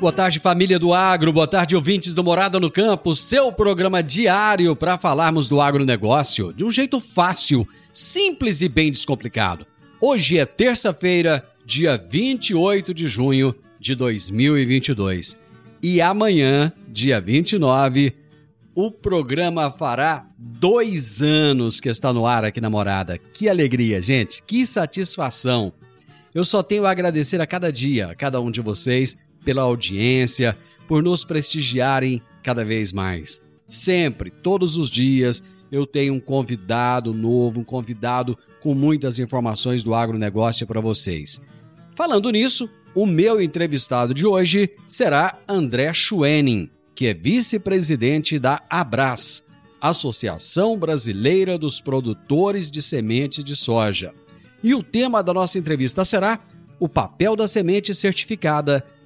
Boa tarde, família do agro. Boa tarde, ouvintes do Morada no Campo. Seu programa diário para falarmos do agronegócio de um jeito fácil, simples e bem descomplicado. Hoje é terça-feira, dia 28 de junho de 2022. E amanhã, dia 29, o programa fará dois anos que está no ar aqui na Morada. Que alegria, gente! Que satisfação! Eu só tenho a agradecer a cada dia, a cada um de vocês pela audiência, por nos prestigiarem cada vez mais. Sempre, todos os dias, eu tenho um convidado novo, um convidado com muitas informações do agronegócio para vocês. Falando nisso, o meu entrevistado de hoje será André Schwenning, que é vice-presidente da Abras, Associação Brasileira dos Produtores de Sementes de Soja. E o tema da nossa entrevista será o papel da semente certificada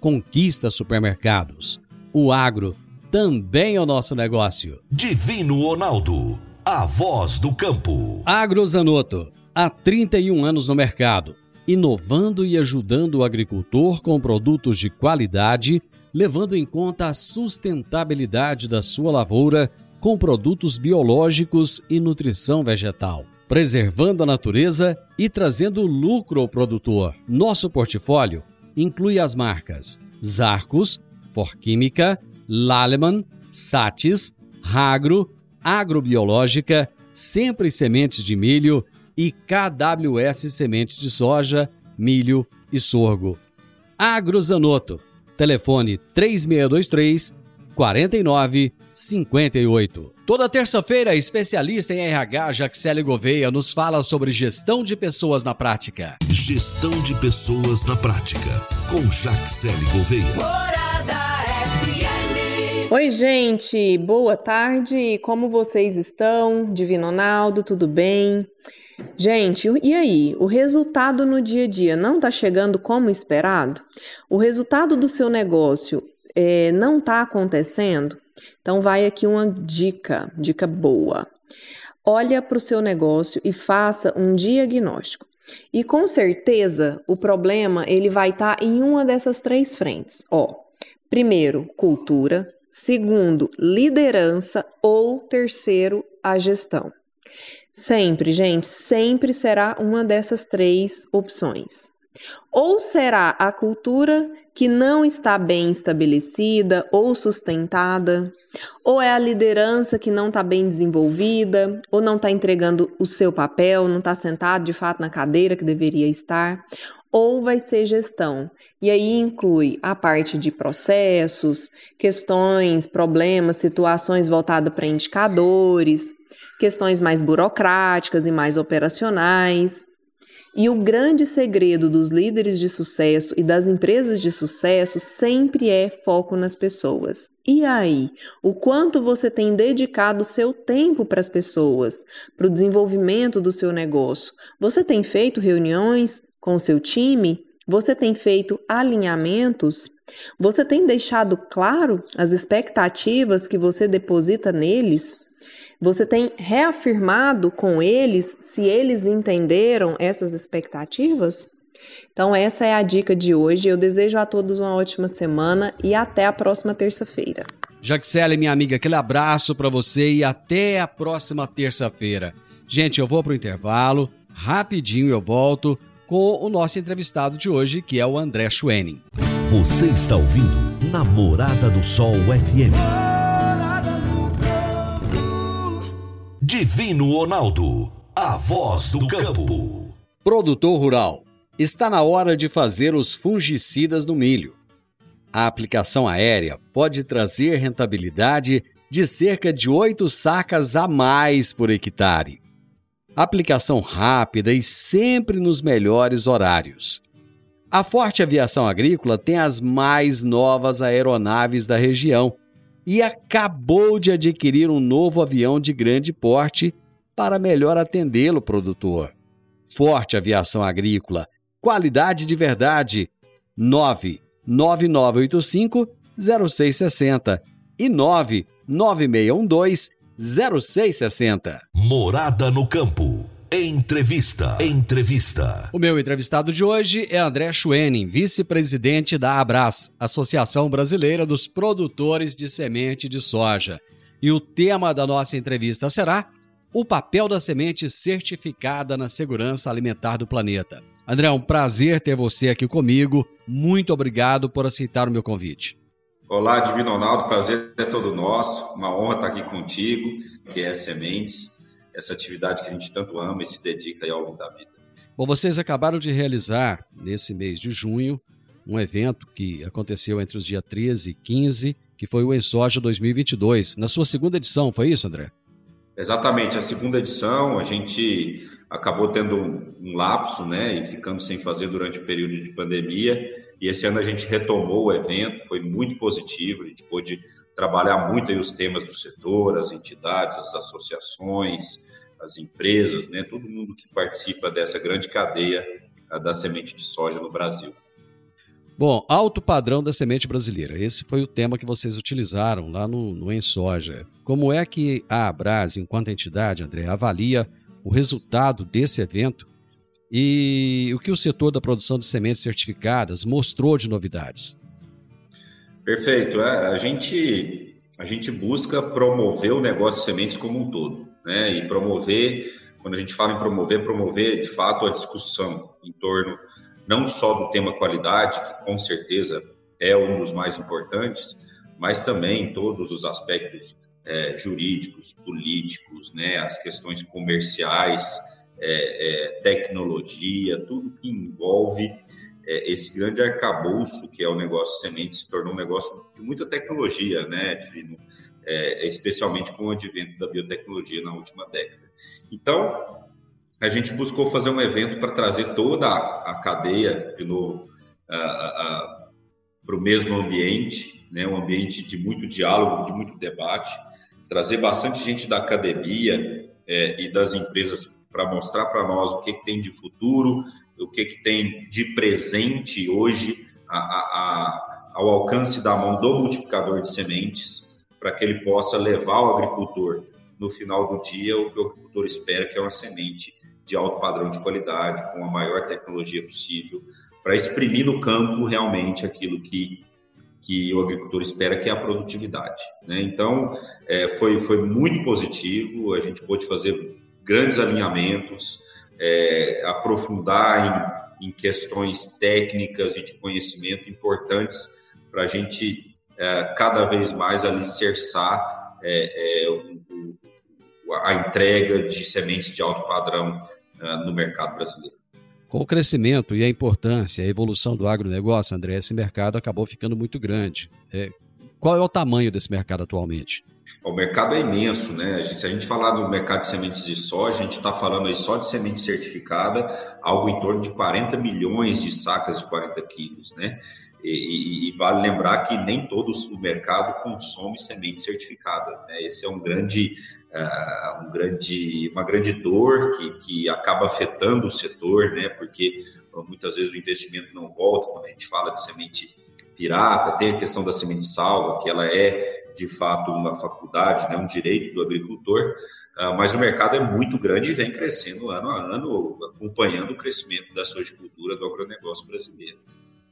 Conquista Supermercados. O agro também é o nosso negócio. Divino Ronaldo, a voz do campo. Agrozanoto, há 31 anos no mercado, inovando e ajudando o agricultor com produtos de qualidade, levando em conta a sustentabilidade da sua lavoura com produtos biológicos e nutrição vegetal, preservando a natureza e trazendo lucro ao produtor. Nosso portfólio inclui as marcas Zarcos, Forquímica, Laleman, Satis, Ragro, Agrobiológica, Sempre Sementes de Milho e KWS Sementes de Soja, Milho e Sorgo. Agrozanoto, telefone 3623 4958. Toda terça-feira, a especialista em RH Jaxele Gouveia nos fala sobre gestão de pessoas na prática. Gestão de pessoas na prática, com Jaxele Gouveia. Oi, gente, boa tarde. Como vocês estão? Divino Ronaldo, tudo bem? Gente, e aí? O resultado no dia a dia não está chegando como esperado? O resultado do seu negócio é, não está acontecendo? Então, vai aqui uma dica, dica boa. Olha para o seu negócio e faça um diagnóstico. E com certeza o problema ele vai estar tá em uma dessas três frentes. Ó, primeiro, cultura. Segundo, liderança. Ou terceiro, a gestão. Sempre, gente, sempre será uma dessas três opções. Ou será a cultura que não está bem estabelecida ou sustentada, ou é a liderança que não está bem desenvolvida, ou não está entregando o seu papel, não está sentado de fato na cadeira que deveria estar, ou vai ser gestão. E aí inclui a parte de processos, questões, problemas, situações voltadas para indicadores, questões mais burocráticas e mais operacionais. E o grande segredo dos líderes de sucesso e das empresas de sucesso sempre é foco nas pessoas. E aí, o quanto você tem dedicado seu tempo para as pessoas, para o desenvolvimento do seu negócio? Você tem feito reuniões com o seu time? Você tem feito alinhamentos? Você tem deixado claro as expectativas que você deposita neles? Você tem reafirmado com eles se eles entenderam essas expectativas? Então, essa é a dica de hoje. Eu desejo a todos uma ótima semana e até a próxima terça-feira. Jaxele, minha amiga, aquele abraço para você e até a próxima terça-feira. Gente, eu vou pro intervalo, rapidinho eu volto com o nosso entrevistado de hoje, que é o André Schwenning. Você está ouvindo Namorada do Sol FM. Divino Ronaldo, a voz do campo. Produtor rural, está na hora de fazer os fungicidas no milho. A aplicação aérea pode trazer rentabilidade de cerca de 8 sacas a mais por hectare. Aplicação rápida e sempre nos melhores horários. A Forte Aviação Agrícola tem as mais novas aeronaves da região e acabou de adquirir um novo avião de grande porte para melhor atendê-lo, produtor. Forte Aviação Agrícola, qualidade de verdade. 9 9985 0660 e 99612 0660. Morada no campo. Entrevista. Entrevista. O meu entrevistado de hoje é André Schwenning, vice-presidente da Abras, Associação Brasileira dos Produtores de Semente de Soja. E o tema da nossa entrevista será o papel da semente certificada na segurança alimentar do planeta. André, é um prazer ter você aqui comigo. Muito obrigado por aceitar o meu convite. Olá, Divino Ronaldo, prazer é todo nosso. Uma honra estar aqui contigo, que é Sementes essa atividade que a gente tanto ama e se dedica ao longo da vida. Bom, vocês acabaram de realizar, nesse mês de junho, um evento que aconteceu entre os dias 13 e 15, que foi o Ensoja 2022. Na sua segunda edição, foi isso, André? Exatamente, a segunda edição, a gente acabou tendo um, um lapso, né, e ficando sem fazer durante o período de pandemia, e esse ano a gente retomou o evento, foi muito positivo, a gente pôde trabalhar muito aí os temas do setor, as entidades, as associações, as empresas, né, todo mundo que participa dessa grande cadeia da semente de soja no Brasil. Bom, alto padrão da semente brasileira. Esse foi o tema que vocês utilizaram lá no, no Ensoja. Como é que a Abras, enquanto entidade, André, avalia o resultado desse evento e o que o setor da produção de sementes certificadas mostrou de novidades? Perfeito. É, a, gente, a gente busca promover o negócio de sementes como um todo, né? E promover, quando a gente fala em promover, promover de fato a discussão em torno não só do tema qualidade, que com certeza é um dos mais importantes, mas também todos os aspectos é, jurídicos, políticos, né? As questões comerciais, é, é, tecnologia, tudo que envolve é, esse grande arcabouço que é o negócio semente se tornou um negócio de muita tecnologia, né, Divino? É, especialmente com o advento da biotecnologia na última década. Então, a gente buscou fazer um evento para trazer toda a, a, cadeia, de novo, para o mesmo ambiente, né, um ambiente de muito diálogo, de muito debate, trazer bastante gente da academia é, e das empresas para mostrar para nós o que, que tem de futuro, o que, que tem de presente hoje a, a, a, ao alcance da mão do multiplicador de sementes, para que ele possa levar ao agricultor, no final do dia, o que o agricultor espera, que é uma semente de alto padrão de qualidade, com a maior tecnologia possível, para exprimir no campo realmente aquilo que, que o agricultor espera, que é a produtividade. Né? Então, é, foi, foi muito positivo, a gente pôde fazer grandes alinhamentos, é, aprofundar em, em, questões técnicas e de conhecimento importantes para a gente é, cada vez mais alicerçar é, é a entrega de sementes de alto padrão é, no mercado brasileiro. Com o crescimento e a importância, a evolução do agronegócio, André, esse mercado acabou ficando muito grande. É, qual é o tamanho desse mercado atualmente? O mercado é imenso, né? Se a gente falar do mercado de sementes de soja, a gente está falando aí só de semente certificada, algo em torno de 40 milhões de sacas de 40 quilos, né? E, e, e, vale lembrar que nem todo o mercado consome sementes certificadas, né? Esse é um grande, uh, um grande, uma grande dor que, que acaba afetando o setor, né? Porque muitas vezes o investimento não volta quando a gente fala de semente pirata, tem a questão da semente salva, que ela é de fato uma faculdade, né, um direito do agricultor, uh, mas o mercado é muito grande e vem crescendo ano a ano, acompanhando o crescimento da sojicultura, do agronegócio brasileiro.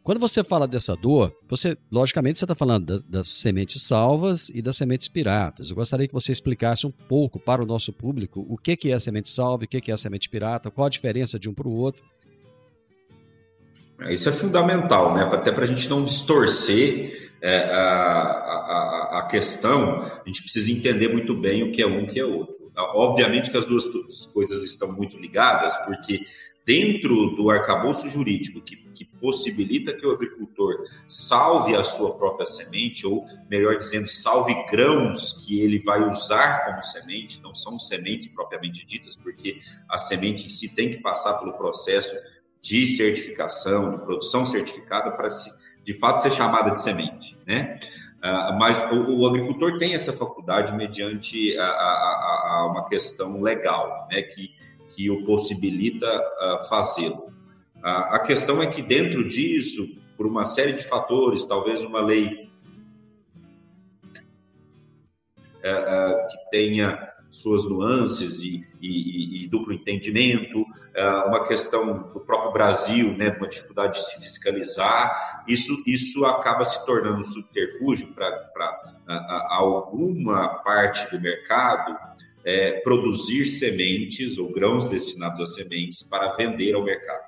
Quando você fala dessa dor, você, logicamente, você está falando da, das sementes salvas e das sementes piratas. Eu gostaria que você explicasse um pouco para o nosso público o que, que é semente salva, o que, que é semente pirata, qual a diferença de um para o outro. Isso é fundamental, né? até para a gente não distorcer é, a, a, a, questão, a gente precisa entender muito bem o que é um e o que é outro. Obviamente que as duas coisas estão muito ligadas, porque dentro do arcabouço jurídico que, que, possibilita que o agricultor salve a sua própria semente, ou melhor dizendo, salve grãos que ele vai usar como semente, não são sementes propriamente ditas, porque a semente em si tem que passar pelo processo de certificação, de produção certificada para se, de fato ser chamada de semente, né? Uh, mas o, o, agricultor tem essa faculdade mediante a, a, a uma questão legal, né? Que que o possibilita uh, fazê-lo. Uh, a questão é que, dentro disso, por uma série de fatores, talvez uma lei uh, que tenha suas nuances e, e, e duplo entendimento, uma questão do próprio Brasil, né, uma dificuldade de se fiscalizar, isso, isso acaba se tornando um subterfúgio para alguma parte do mercado é, produzir sementes ou grãos destinados a sementes para vender ao mercado.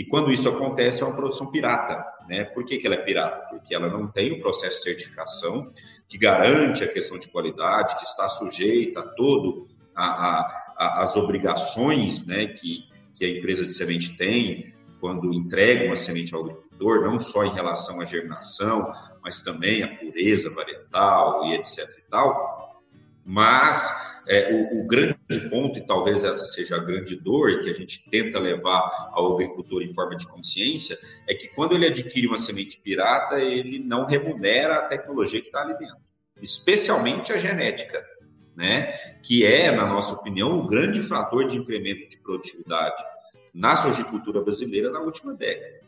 E quando isso acontece, é uma produção pirata. Né? Por que, que ela é pirata? Porque ela não tem o processo de certificação que garante a questão de qualidade, que está sujeita a todo a, a, a, as obrigações né, que, que a empresa de semente tem quando entrega uma semente ao agricultor, não só em relação à germinação, mas também a pureza varietal e etc e tal. Mas é, o, o, grande ponto, e talvez essa seja a grande dor que a gente tenta levar ao agricultor em forma de consciência, é que quando ele adquire uma semente pirata, ele não remunera a tecnologia que está ali dentro, especialmente a genética, né? que é, na nossa opinião, o grande fator de incremento de produtividade na sojicultura brasileira na última década.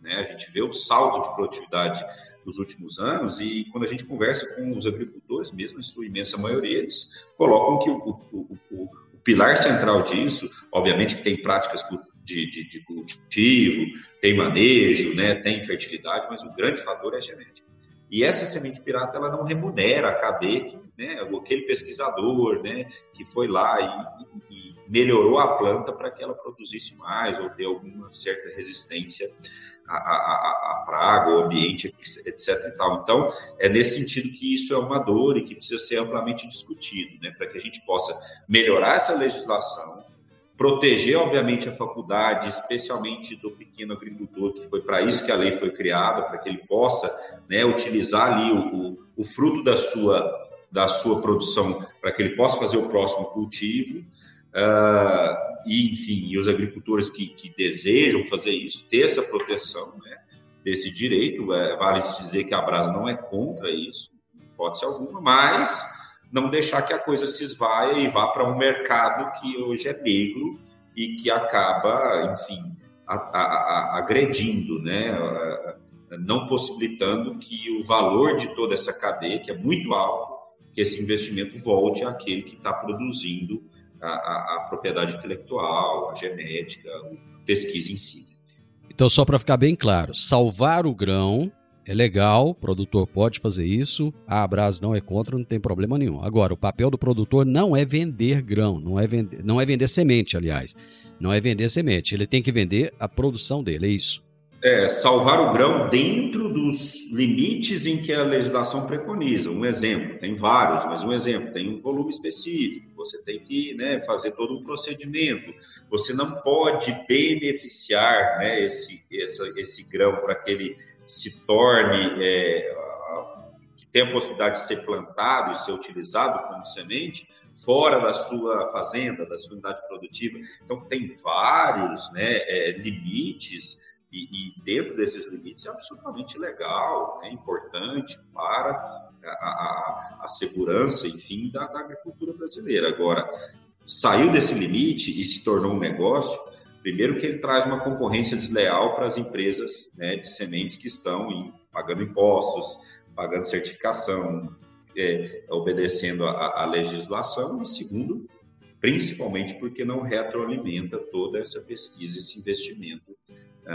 Né? A gente vê o salto de produtividade dos últimos anos e quando a gente conversa com os agricultores, mesmo em sua imensa maioria, eles colocam que o, o, o, o pilar central disso, obviamente que tem práticas de, de, de, cultivo, tem manejo, né, tem fertilidade, mas o grande fator é a genética. E essa semente pirata ela não remunera a cadeia, né, aquele pesquisador, né, que foi lá e, e melhorou a planta para que ela produzisse mais ou ter alguma certa resistência a, a, a praga, o ambiente, etc. Então, é nesse sentido que isso é uma dor e que precisa ser amplamente discutido, né, para que a gente possa melhorar essa legislação, proteger, obviamente, a faculdade, especialmente do pequeno agricultor, que foi para isso que a lei foi criada, para que ele possa né, utilizar ali o, o, o fruto da sua, da sua produção, para que ele possa fazer o próximo cultivo. Uh, e, enfim, e os agricultores que, que desejam fazer isso, ter essa proteção né, desse direito. É, vale dizer que a Brasa não é contra isso, pode ser alguma, mas não deixar que a coisa se esvaia e vá para um mercado que hoje é negro e que acaba, enfim, a, a, a, agredindo, né, não possibilitando que o valor de toda essa cadeia, que é muito alto, que esse investimento volte àquele que está produzindo a, a, propriedade intelectual, a genética, a pesquisa em si. Então, só para ficar bem claro, salvar o grão é legal, o produtor pode fazer isso, a Abras não é contra, não tem problema nenhum. Agora, o papel do produtor não é vender grão, não é vender, não é vender semente, aliás. Não é vender semente, ele tem que vender a produção dele, é isso é, salvar o grão dentro dos limites em que a legislação preconiza. Um exemplo, tem vários, mas um exemplo, tem um volume específico, você tem que né, fazer todo um procedimento, você não pode beneficiar né, esse, essa, esse grão para que ele se torne, é, que tenha a possibilidade de ser plantado e ser utilizado como semente, fora da sua fazenda, da sua unidade produtiva. Então, tem vários né, é, limites e, e, dentro desses limites é absolutamente legal, é importante para a, a, a segurança, enfim, da, da, agricultura brasileira. Agora, saiu desse limite e se tornou um negócio, primeiro que ele traz uma concorrência desleal para as empresas né, de sementes que estão em, pagando impostos, pagando certificação, é, obedecendo a legislação, e segundo, principalmente porque não retroalimenta toda essa pesquisa, esse investimento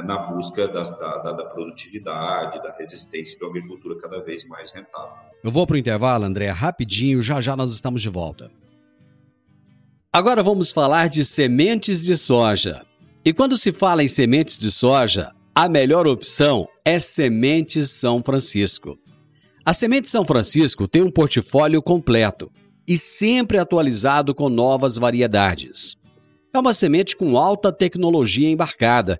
na busca da, da, da, produtividade, da resistência da agricultura cada vez mais rentável. Eu vou para o intervalo, André, rapidinho, já já nós estamos de volta. Agora vamos falar de sementes de soja. E quando se fala em sementes de soja, a melhor opção é Sementes São Francisco. A Semente São Francisco tem um portfólio completo e sempre atualizado com novas variedades. É uma semente com alta tecnologia embarcada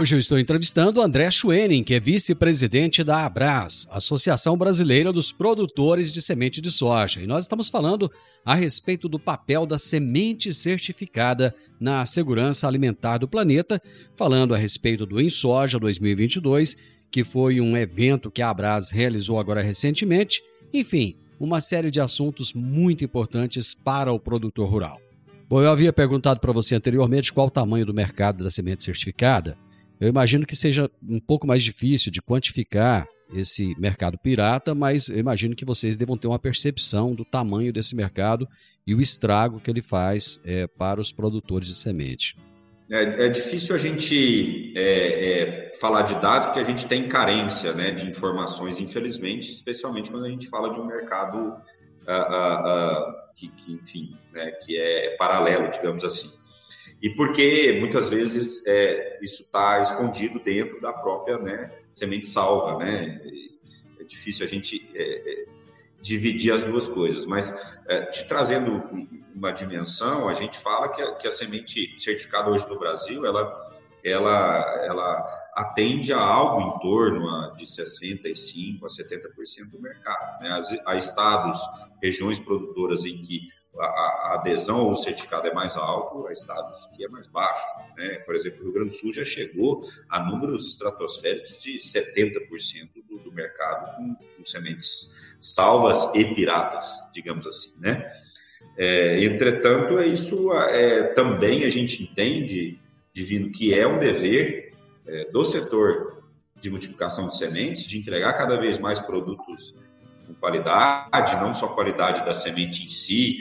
Hoje eu estou entrevistando André Schwenning, que é vice-presidente da Abras, Associação Brasileira dos Produtores de Semente de Soja. E nós estamos falando a respeito do papel da semente certificada na segurança alimentar do planeta, falando a respeito do InSoja 2022, que foi um evento que a Abras realizou agora recentemente. Enfim, uma série de assuntos muito importantes para o produtor rural. Bom, eu havia perguntado para você anteriormente qual o tamanho do mercado da semente certificada. Eu imagino que seja um pouco mais difícil de quantificar esse mercado pirata, mas eu imagino que vocês devam ter uma percepção do tamanho desse mercado e o estrago que ele faz é, para os produtores de semente. É, é difícil a gente é, é, falar de dados porque a gente tem carência né, de informações, infelizmente, especialmente quando a gente fala de um mercado uh, uh, uh, que, que, enfim, né, que é paralelo, digamos assim. E porque muitas vezes é, isso está escondido dentro da própria né, semente salva, né? É difícil a gente é, é, dividir as duas coisas, mas é, te trazendo uma dimensão, a gente fala que a, que a semente certificada hoje no Brasil, ela, ela, ela atende a algo em torno de 65% a 70% do mercado. Né? Há estados, regiões produtoras em que a, a, adesão ao certificado é mais alto, há estados que é mais baixo. Né? Por exemplo, o Rio Grande do Sul já chegou a números estratosféricos de 70% do, do mercado com, com sementes salvas e piratas, digamos assim, né? É, entretanto, é isso é, também a gente entende, Divino, que é um dever é, do setor de multiplicação de sementes, de entregar cada vez mais produtos com qualidade, não só qualidade da semente em si,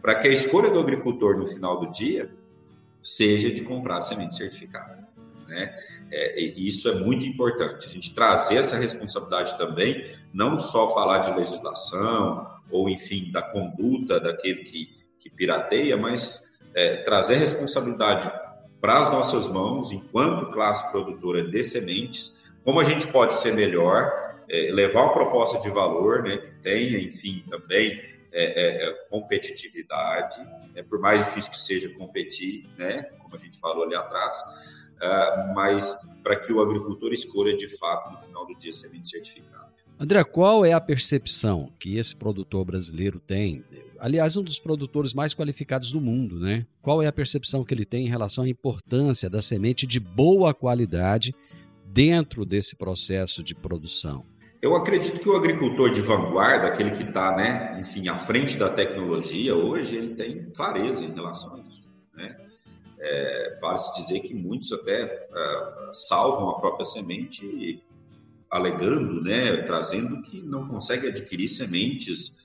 para que a escolha do agricultor no final do dia seja de comprar semente certificada. Né? É, isso é muito importante, a gente trazer essa responsabilidade também, não só falar de legislação, ou enfim, da conduta daquele que, que pirateia, mas é, trazer responsabilidade para as nossas mãos, enquanto classe produtora de sementes, como a gente pode ser melhor, é, levar uma proposta de valor né, que tenha, enfim, também é, é, é competitividade, né, por mais difícil que seja competir, né, como a gente falou ali atrás, uh, mas para que o agricultor escolha de fato, no final do dia, semente certificada. André, qual é a percepção que esse produtor brasileiro tem? Aliás, um dos produtores mais qualificados do mundo, né? Qual é a percepção que ele tem em relação à importância da semente de boa qualidade dentro desse processo de produção? Eu acredito que o agricultor de vanguarda, aquele que está, né, enfim, à frente da tecnologia, hoje ele tem clareza em relação a isso, né? É, vale se dizer que muitos até uh, salvam a própria semente alegando, né, trazendo que não consegue adquirir sementes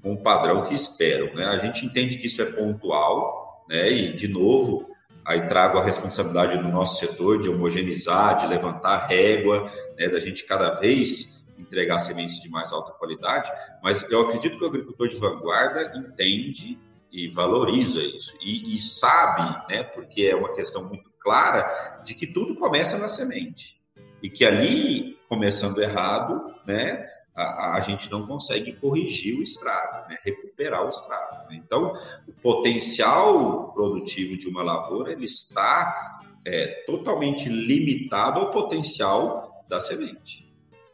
com o padrão que esperam. Né? A gente entende que isso é pontual, né, e, de novo, aí trago a responsabilidade do nosso setor de homogeneizar, de levantar régua, né, da gente cada vez entregar sementes de mais alta qualidade, mas eu acredito que o agricultor de vanguarda entende e valoriza isso e, e sabe, né, porque é uma questão muito clara de que tudo começa na semente e que ali começando errado, né, a, a, gente não consegue corrigir o estrago, né? recuperar o estrago. Né? Então, o potencial produtivo de uma lavoura ele está é, totalmente limitado ao potencial da semente.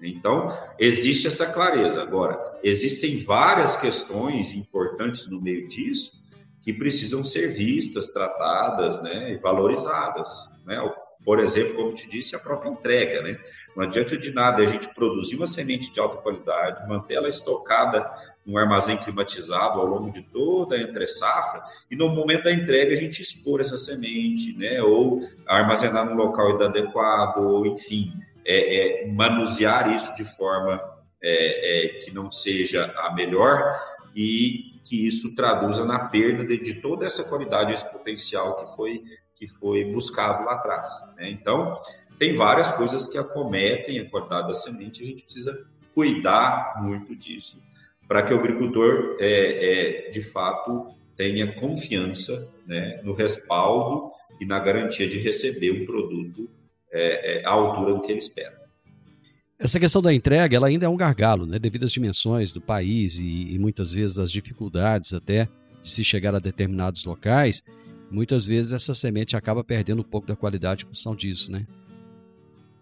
Então, existe essa clareza. Agora, existem várias questões importantes no meio disso que precisam ser vistas, tratadas né, e valorizadas. Né? Por exemplo, como te disse, a própria entrega. Né? Não adianta de nada a gente produzir uma semente de alta qualidade, manter ela estocada num armazém climatizado ao longo de toda a entre-safra e no momento da entrega a gente expor essa semente, né? ou armazenar no local inadequado, ou enfim, é, é, manusear isso de forma é, é que não seja a melhor e que isso traduza na perda de, de toda essa qualidade, esse potencial que foi que foi buscado lá atrás. Né? Então, tem várias coisas que acometem a qualidade da semente, a gente precisa cuidar muito disso, para que o agricultor, é, é, de fato, tenha confiança né, no respaldo e na garantia de receber um produto é, é, à altura do que ele espera. Essa questão da entrega, ela ainda é um gargalo, né? devido às dimensões do país e, e muitas vezes as dificuldades até de se chegar a determinados locais muitas vezes essa semente acaba perdendo um pouco da qualidade em função disso, né?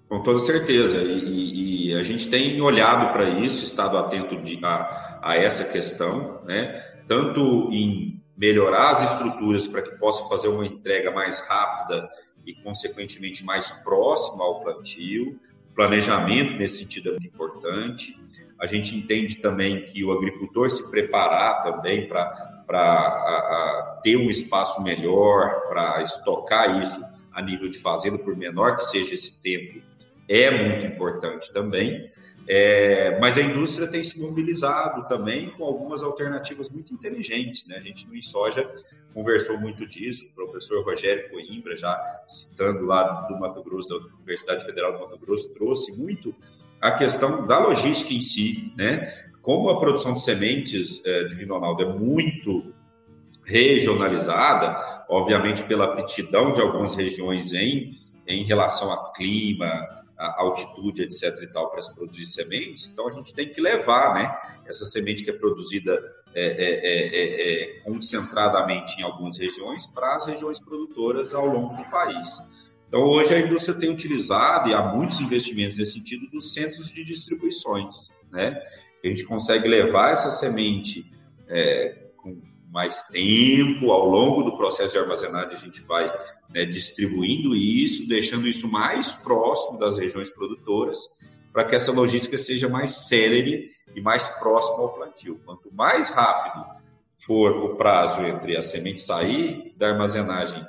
Com toda certeza. E, e a gente tem olhado para isso, estado atento de, a, a, essa questão, né? Tanto em melhorar as estruturas para que possa fazer uma entrega mais rápida e, consequentemente, mais próxima ao plantio. O planejamento, nesse sentido, é muito importante. A gente entende também que o agricultor se preparar também para para ter um espaço melhor, para estocar isso a nível de fazenda, por menor que seja esse tempo, é muito importante também. É, mas a indústria tem se mobilizado também com algumas alternativas muito inteligentes. Né? A gente no InSoja conversou muito disso, o professor Rogério Coimbra, já citando lá do Mato Grosso, da Universidade Federal do Mato Grosso, trouxe muito a questão da logística em si, né? Como a produção de sementes é, de vinho Ronaldo é muito regionalizada, obviamente pela aptidão de algumas regiões em, em relação a clima, altitude, etc. e tal, para se produzir sementes, então a gente tem que levar né, essa semente que é produzida é, é, é, é, é concentradamente em algumas regiões para as regiões produtoras ao longo do país. Então, hoje a indústria tem utilizado, e há muitos investimentos nesse sentido, dos centros de distribuições, né? a gente consegue levar essa semente é, com mais tempo, ao longo do processo de armazenagem, a gente vai né, distribuindo isso, deixando isso mais próximo das regiões produtoras, para que essa logística seja mais célere e mais próxima ao plantio. Quanto mais rápido for o prazo entre a semente sair da armazenagem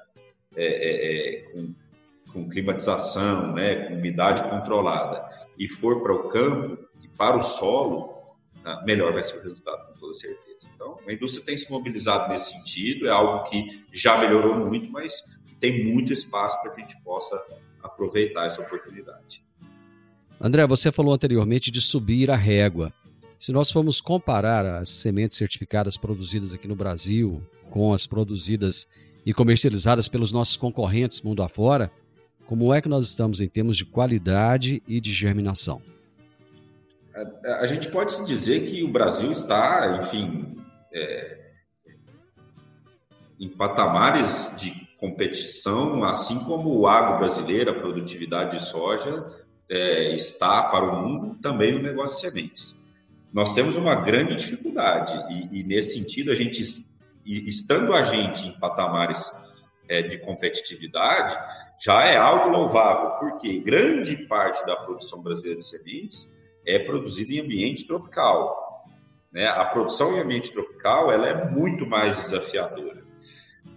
é, é, é com, com climatização, né, com umidade controlada, e for para o campo e para o solo, ah, melhor vai ser o resultado, com toda certeza. Então, a indústria tem se mobilizado nesse sentido, é algo que já melhorou muito, mas tem muito espaço para que a gente possa aproveitar essa oportunidade. André, você falou anteriormente de subir a régua. Se nós formos comparar as sementes certificadas produzidas aqui no Brasil com as produzidas e comercializadas pelos nossos concorrentes mundo afora, como é que nós estamos em termos de qualidade e de germinação? a, a gente pode dizer que o Brasil está, enfim, é, em patamares de competição, assim como o agro brasileiro, a produtividade de soja é, está para o mundo também no negócio de sementes. Nós temos uma grande dificuldade e, e nesse sentido a gente, estando a gente em patamares é, de competitividade, já é algo louvável, porque grande parte da produção brasileira de sementes é produzida em ambiente tropical. Né? A produção em ambiente tropical ela é muito mais desafiadora.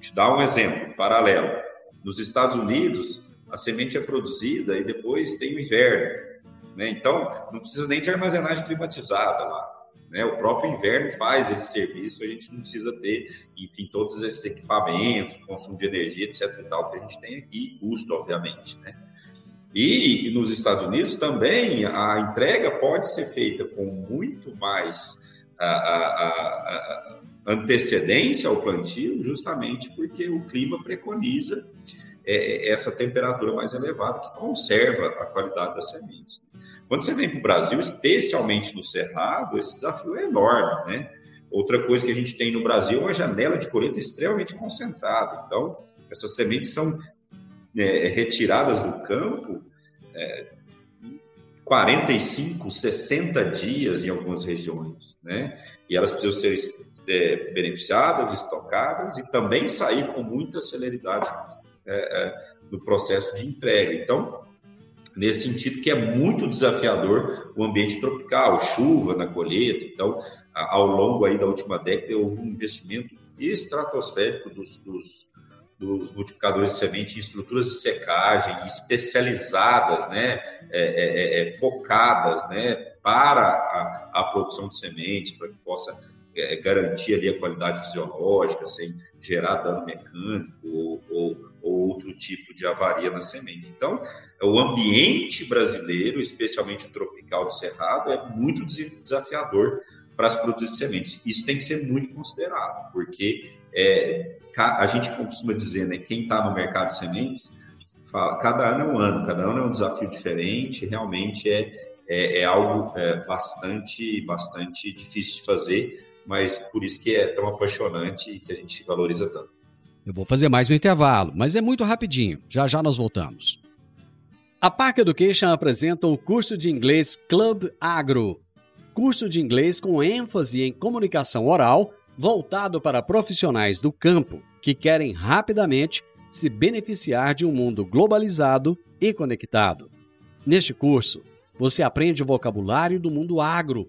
Te dar um exemplo paralelo. Nos Estados Unidos, a semente é produzida e depois tem o inverno. Né? Então, não precisa nem de armazenagem climatizada lá. Né? O próprio inverno faz esse serviço, a gente não precisa ter, enfim, todos esses equipamentos, consumo de energia, etc. e tal, que a gente tem aqui, custo, obviamente. Né? E, e nos Estados Unidos também a entrega pode ser feita com muito mais a, a, a, antecedência ao plantio, justamente porque o clima preconiza é, essa temperatura mais elevada que conserva a qualidade das sementes. Quando você vem para o Brasil, especialmente no Cerrado, esse desafio é enorme, né? Outra coisa que a gente tem no Brasil é uma janela de colheita extremamente concentrada. Então, essas sementes são é, retiradas do campo é, 45, 60 dias em algumas regiões, né? E elas precisam ser é, beneficiadas, estocadas e também sair com muita celeridade é, é, no processo de entrega. Então, nesse sentido que é muito desafiador o ambiente tropical, chuva na colheita. Então, ao longo aí da última década, houve um investimento estratosférico dos, dos, dos multiplicadores de semente em estruturas de secagem especializadas, né, é, é, é, é focadas, né, para a, a, produção de sementes, para que possa é, garantir ali a qualidade fisiológica sem gerar dano mecânico ou, ou, ou outro tipo de avaria na semente. Então, o ambiente brasileiro, especialmente o tropical do cerrado, é muito desafiador para as produções de sementes. Isso tem que ser muito considerado, porque é, a gente costuma dizer, né, quem está no mercado de sementes, fala, cada ano é um ano, cada ano é um desafio diferente, realmente é, é, é algo é, bastante, bastante difícil de fazer, mas por isso que é tão apaixonante e que a gente valoriza tanto. Eu vou fazer mais um intervalo, mas é muito rapidinho, já já nós voltamos. A Park Education apresenta o curso de inglês Club Agro, curso de inglês com ênfase em comunicação oral voltado para profissionais do campo que querem rapidamente se beneficiar de um mundo globalizado e conectado. Neste curso, você aprende o vocabulário do mundo agro,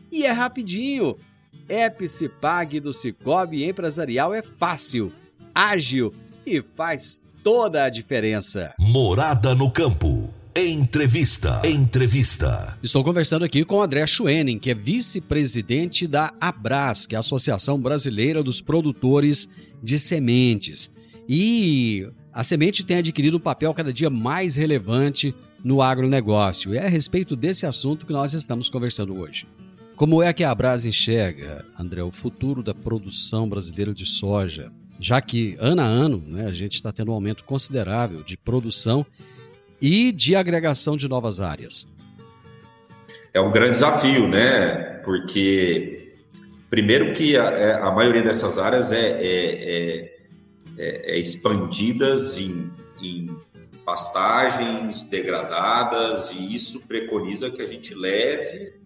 e é rapidinho. Cipag do Cicobi Empresarial é fácil, ágil e faz toda a diferença. Morada no campo. Entrevista. Entrevista. Estou conversando aqui com André Schwenning, que é vice-presidente da Abras, que é a Associação Brasileira dos Produtores de Sementes. E a semente tem adquirido um papel cada dia mais relevante no agronegócio. E é a respeito desse assunto que nós estamos conversando hoje. Como é que a Abras enxerga, André, o futuro da produção brasileira de soja? Já que ano a ano né, a gente está tendo um aumento considerável de produção e de agregação de novas áreas? É um grande desafio, né? Porque, primeiro, que a, é, a maioria dessas áreas é, é, é, é expandidas em, em pastagens degradadas, e isso preconiza que a gente leve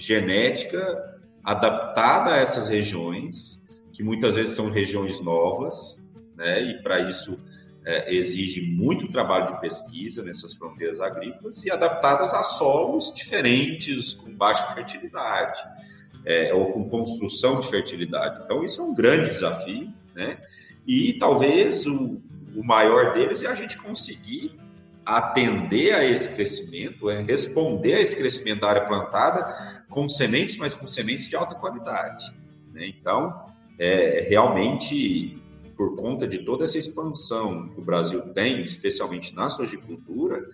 genética adaptada a essas regiões, que muitas vezes são regiões novas, né? E para isso é, exige muito trabalho de pesquisa nessas fronteiras agrícolas e adaptadas a solos diferentes, com baixa fertilidade, é, ou com construção de fertilidade. Então, isso é um grande desafio, né? E talvez o, o maior deles é a gente conseguir atender a esse crescimento, é responder a esse crescimento da área plantada com sementes, mas com sementes de alta qualidade. Né? Então, é, realmente, por conta de toda essa expansão que o Brasil tem, especialmente na sojicultura,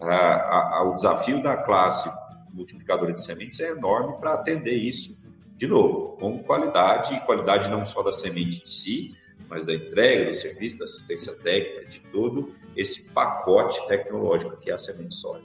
a, a, o desafio da classe multiplicadora de sementes é enorme para atender isso, de novo, com qualidade, e qualidade não só da semente em si, mas da entrega, do serviço, da assistência técnica, de todo esse pacote tecnológico que é a semente soja.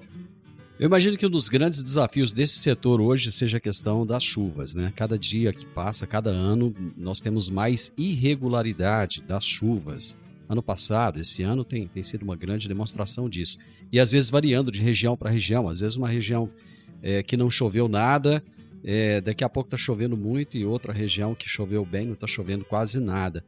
Eu imagino que um dos grandes desafios desse setor hoje seja a questão das chuvas, né? Cada dia que passa, cada ano, nós temos mais irregularidade das chuvas. Ano passado, esse ano tem, tem sido uma grande demonstração disso. E às vezes variando de região para região. Às vezes uma região é, que não choveu nada, é, daqui a pouco está chovendo muito, e outra região que choveu bem não está chovendo quase nada.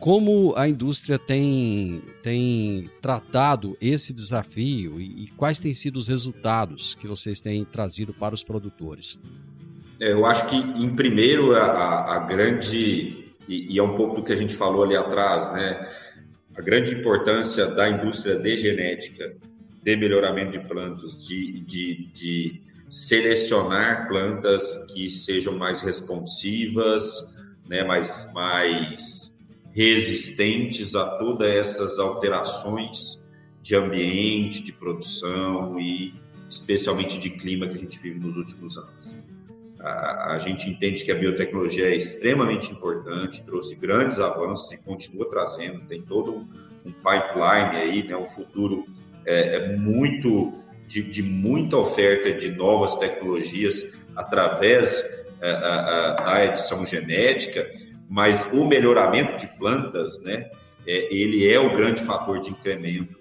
Como a indústria tem, tem tratado esse desafio e, e quais têm sido os resultados que vocês têm trazido para os produtores? É, eu acho que, em primeiro, a, a grande, e, e, é um pouco do que a gente falou ali atrás, né? A grande importância da indústria de genética, de melhoramento de plantas, de, de, de selecionar plantas que sejam mais responsivas, né? mais, mais resistentes a todas essas alterações de ambiente, de produção e especialmente de clima que a gente vive nos últimos anos. A, a gente entende que a biotecnologia é extremamente importante, trouxe grandes avanços e continua trazendo, tem todo um, um pipeline aí, né? o futuro é, é muito de, de, muita oferta de novas tecnologias através é, da edição genética mas o melhoramento de plantas, né, é, ele é o grande fator de incremento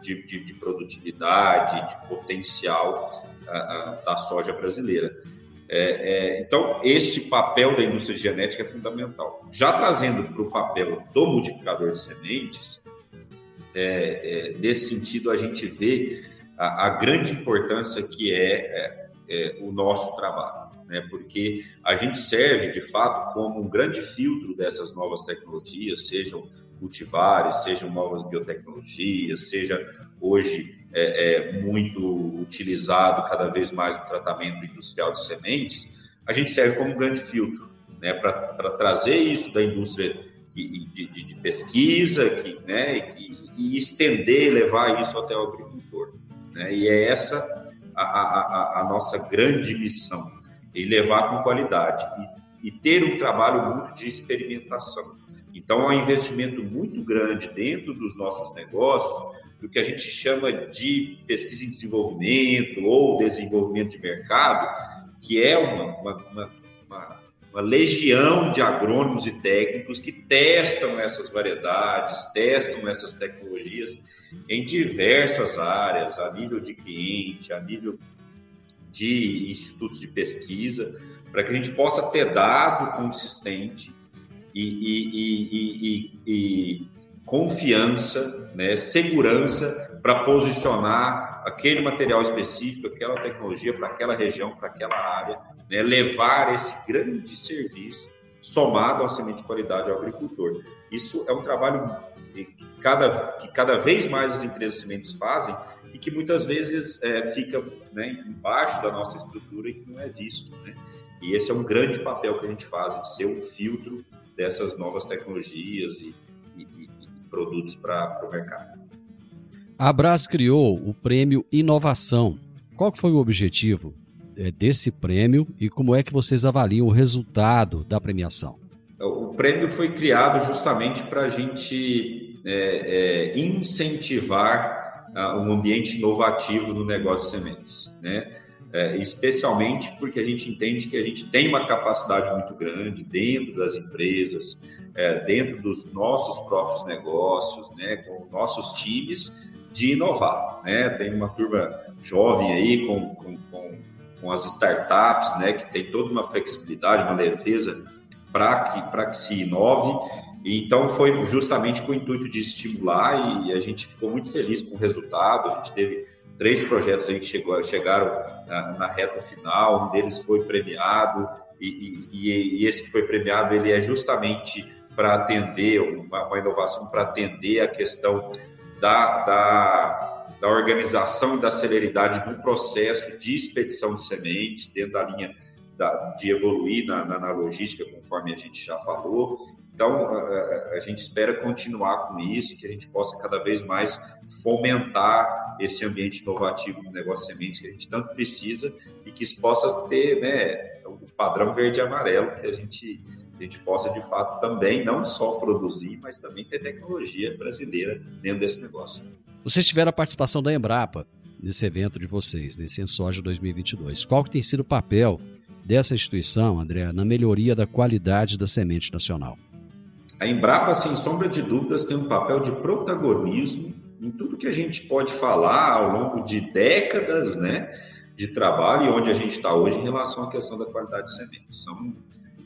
de, de, de produtividade, de potencial a, a, da soja brasileira. É, é, então, esse papel da indústria genética é fundamental. Já trazendo para o papel do multiplicador de sementes, é, é, nesse sentido, a gente vê a, a grande importância que é, é o nosso trabalho né? porque a gente serve de fato como um grande filtro dessas novas tecnologias, sejam cultivares, sejam novas biotecnologias, seja hoje é, é, muito utilizado cada vez mais o tratamento industrial de sementes, a gente serve como um grande filtro né? para trazer isso da indústria de, de, de pesquisa que, né? e, estender, levar isso até o agricultor. Né? E é essa a, a, a nossa grande missão e levar com qualidade e, e ter um trabalho muito de experimentação. Então, há um investimento muito grande dentro dos nossos negócios, do que a gente chama de pesquisa e desenvolvimento ou desenvolvimento de mercado, que é uma, uma, uma, uma legião de agrônomos e técnicos que testam essas variedades, testam essas tecnologias em diversas áreas, a nível de cliente, a nível de institutos de pesquisa, para que a gente possa ter dado consistente e, e, e, e confiança, né, segurança para posicionar aquele material específico, aquela tecnologia para aquela região, para aquela área, né, levar esse grande serviço somado à semente de qualidade ao agricultor. Isso é um trabalho que cada, que cada vez mais as empresas de sementes fazem e que muitas vezes é, fica né, embaixo da nossa estrutura e que não é visto. Né? E esse é um grande papel que a gente faz, de ser um filtro dessas novas tecnologias e, e, e produtos para o mercado. A Abras criou o prêmio Inovação. Qual foi o objetivo é, desse prêmio e como é que vocês avaliam o resultado da premiação? O prêmio foi criado justamente para a gente é, é, incentivar um ambiente inovativo no negócio de sementes, né? É, especialmente porque a gente entende que a gente tem uma capacidade muito grande dentro das empresas, é, dentro dos nossos próprios negócios, né, com os nossos times, de inovar. Né? Tem uma turma jovem aí com, com, com, com as startups, né, que tem toda uma flexibilidade, uma leveza para que, que se inove Então foi justamente com o intuito de estimular e a gente ficou muito feliz com o resultado. A gente teve três projetos aí que chegou, chegaram na, na reta final, um deles foi premiado e, e, e, esse que foi premiado ele é justamente para atender uma, uma inovação para atender a questão da, da, da organização e da celeridade do processo de expedição de sementes dentro da linha de evoluir na, na, na, logística, conforme a gente já falou. Então, a, a, gente espera continuar com isso, que a gente possa cada vez mais fomentar esse ambiente inovativo do negócio de sementes que a gente tanto precisa e que isso possa ter né, o padrão verde e amarelo que a gente, a gente possa, de fato, também não só produzir, mas também ter tecnologia brasileira dentro desse negócio. Vocês tiveram a participação da Embrapa nesse evento de vocês, nesse Ensoja 2022. Qual que tem sido o papel dessa instituição, André, na melhoria da qualidade da semente nacional? A Embrapa, sem sombra de dúvidas, tem um papel de protagonismo em tudo que a gente pode falar ao longo de décadas né, de trabalho e onde a gente está hoje em relação à questão da qualidade de sementes. São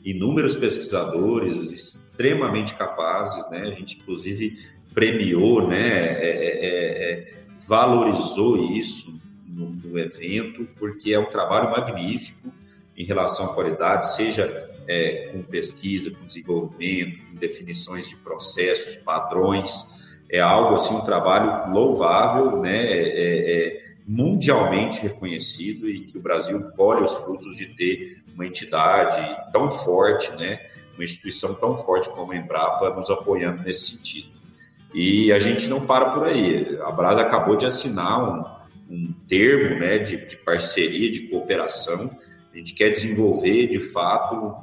inúmeros pesquisadores extremamente capazes, né? a gente inclusive premiou, né, é, é, é, é valorizou isso no, no evento, porque é um trabalho magnífico em relação à qualidade, seja é, com pesquisa, com desenvolvimento, com definições de processos, padrões. É algo assim, um trabalho louvável, né? É, é, é, mundialmente reconhecido e que o Brasil colhe os frutos de ter uma entidade tão forte, né? Uma instituição tão forte como a Embrapa nos apoiando nesse sentido. E a gente não para por aí. A Brasa acabou de assinar um, um termo né, de, de parceria, de cooperação a gente quer desenvolver, de fato,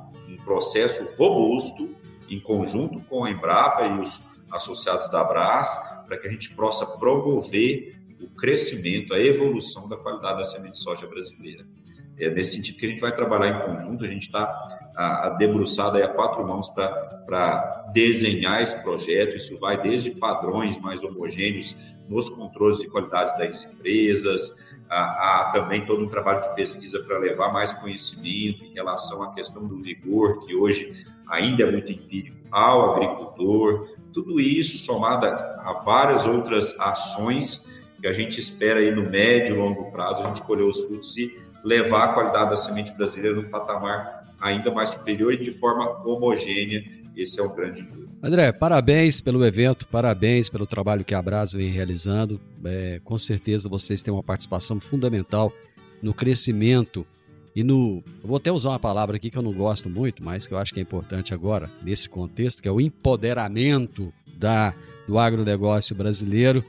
processo robusto, em conjunto com a Embrapa e os associados da Abras, para que a gente possa promover o crescimento, a evolução da qualidade da semente de soja brasileira. É nesse sentido que a gente vai trabalhar em conjunto, a gente está debruçado aí a quatro mãos para desenhar esse projeto, isso vai desde padrões mais homogêneos nos controles de qualidade das empresas, há, também todo um trabalho de pesquisa para levar mais conhecimento em relação à questão do vigor, que hoje ainda é muito empírico, ao agricultor. Tudo isso somado a várias outras ações que a gente espera aí no médio e longo prazo a gente colher os frutos e levar a qualidade da semente brasileira num patamar ainda mais superior e de forma homogênea. Esse é o grande André, parabéns pelo evento, parabéns pelo trabalho que a Brasa vem realizando. É, com certeza vocês têm uma participação fundamental no crescimento e no. Vou até usar uma palavra aqui que eu não gosto muito, mas que eu acho que é importante agora, nesse contexto, que é o empoderamento da, do agronegócio brasileiro.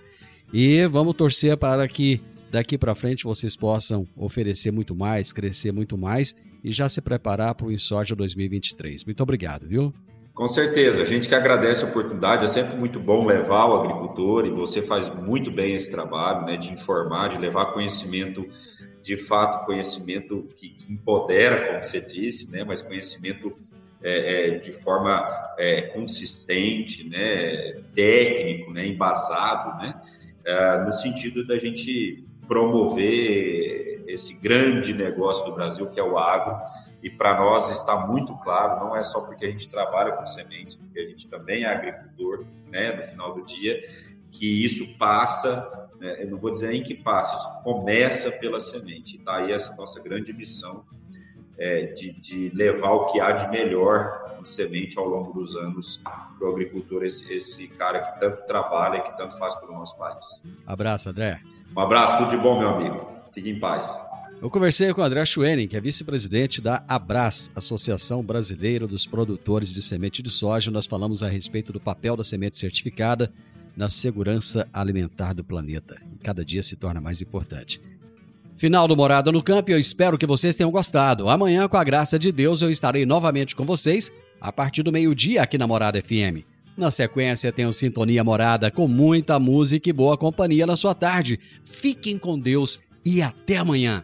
E vamos torcer para que daqui para frente vocês possam oferecer muito mais, crescer muito mais e já se preparar para o Insoja 2023. Muito obrigado, viu? Com certeza, a gente que agradece a oportunidade, é sempre muito bom levar o agricultor e você faz muito bem esse trabalho, né, de informar, de levar conhecimento, de fato, conhecimento que, que empodera, como você disse, né, mas conhecimento é, é, de forma é, consistente, né, técnico, né, embasado, né, é, no sentido da gente promover esse grande negócio do Brasil que é o agro e para nós está muito claro, não é só porque a gente trabalha com sementes, porque a gente também é agricultor, né, no final do dia, que isso passa, né, eu não vou dizer nem que passa, isso começa pela semente. Tá aí essa nossa grande missão é, de, de, levar o que há de melhor em semente ao longo dos anos para o agricultor, esse, esse cara que tanto trabalha, que tanto faz pelo nosso país. Abraço, André. Um abraço, tudo de bom, meu amigo. Fique em paz. Eu conversei com o André Schwenning, que é vice-presidente da Abras, Associação Brasileira dos Produtores de Semente de Soja. Nós falamos a respeito do papel da semente certificada na segurança alimentar do planeta. E cada dia se torna mais importante. Final do Morada no Campo eu espero que vocês tenham gostado. Amanhã, com a graça de Deus, eu estarei novamente com vocês a partir do meio-dia aqui na Morada FM. Na sequência, tenho Sintonia Morada com muita música e boa companhia na sua tarde. Fiquem com Deus e até amanhã.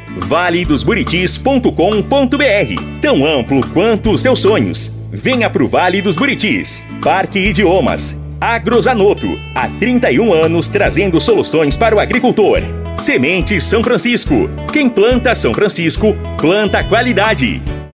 valedosburitis.com.br Tão amplo quanto os seus sonhos. Venha pro Vale dos Buritis. Parque Idiomas. Agrozanoto. Há 31 anos trazendo soluções para o agricultor. Semente São Francisco. Quem planta São Francisco, planta qualidade.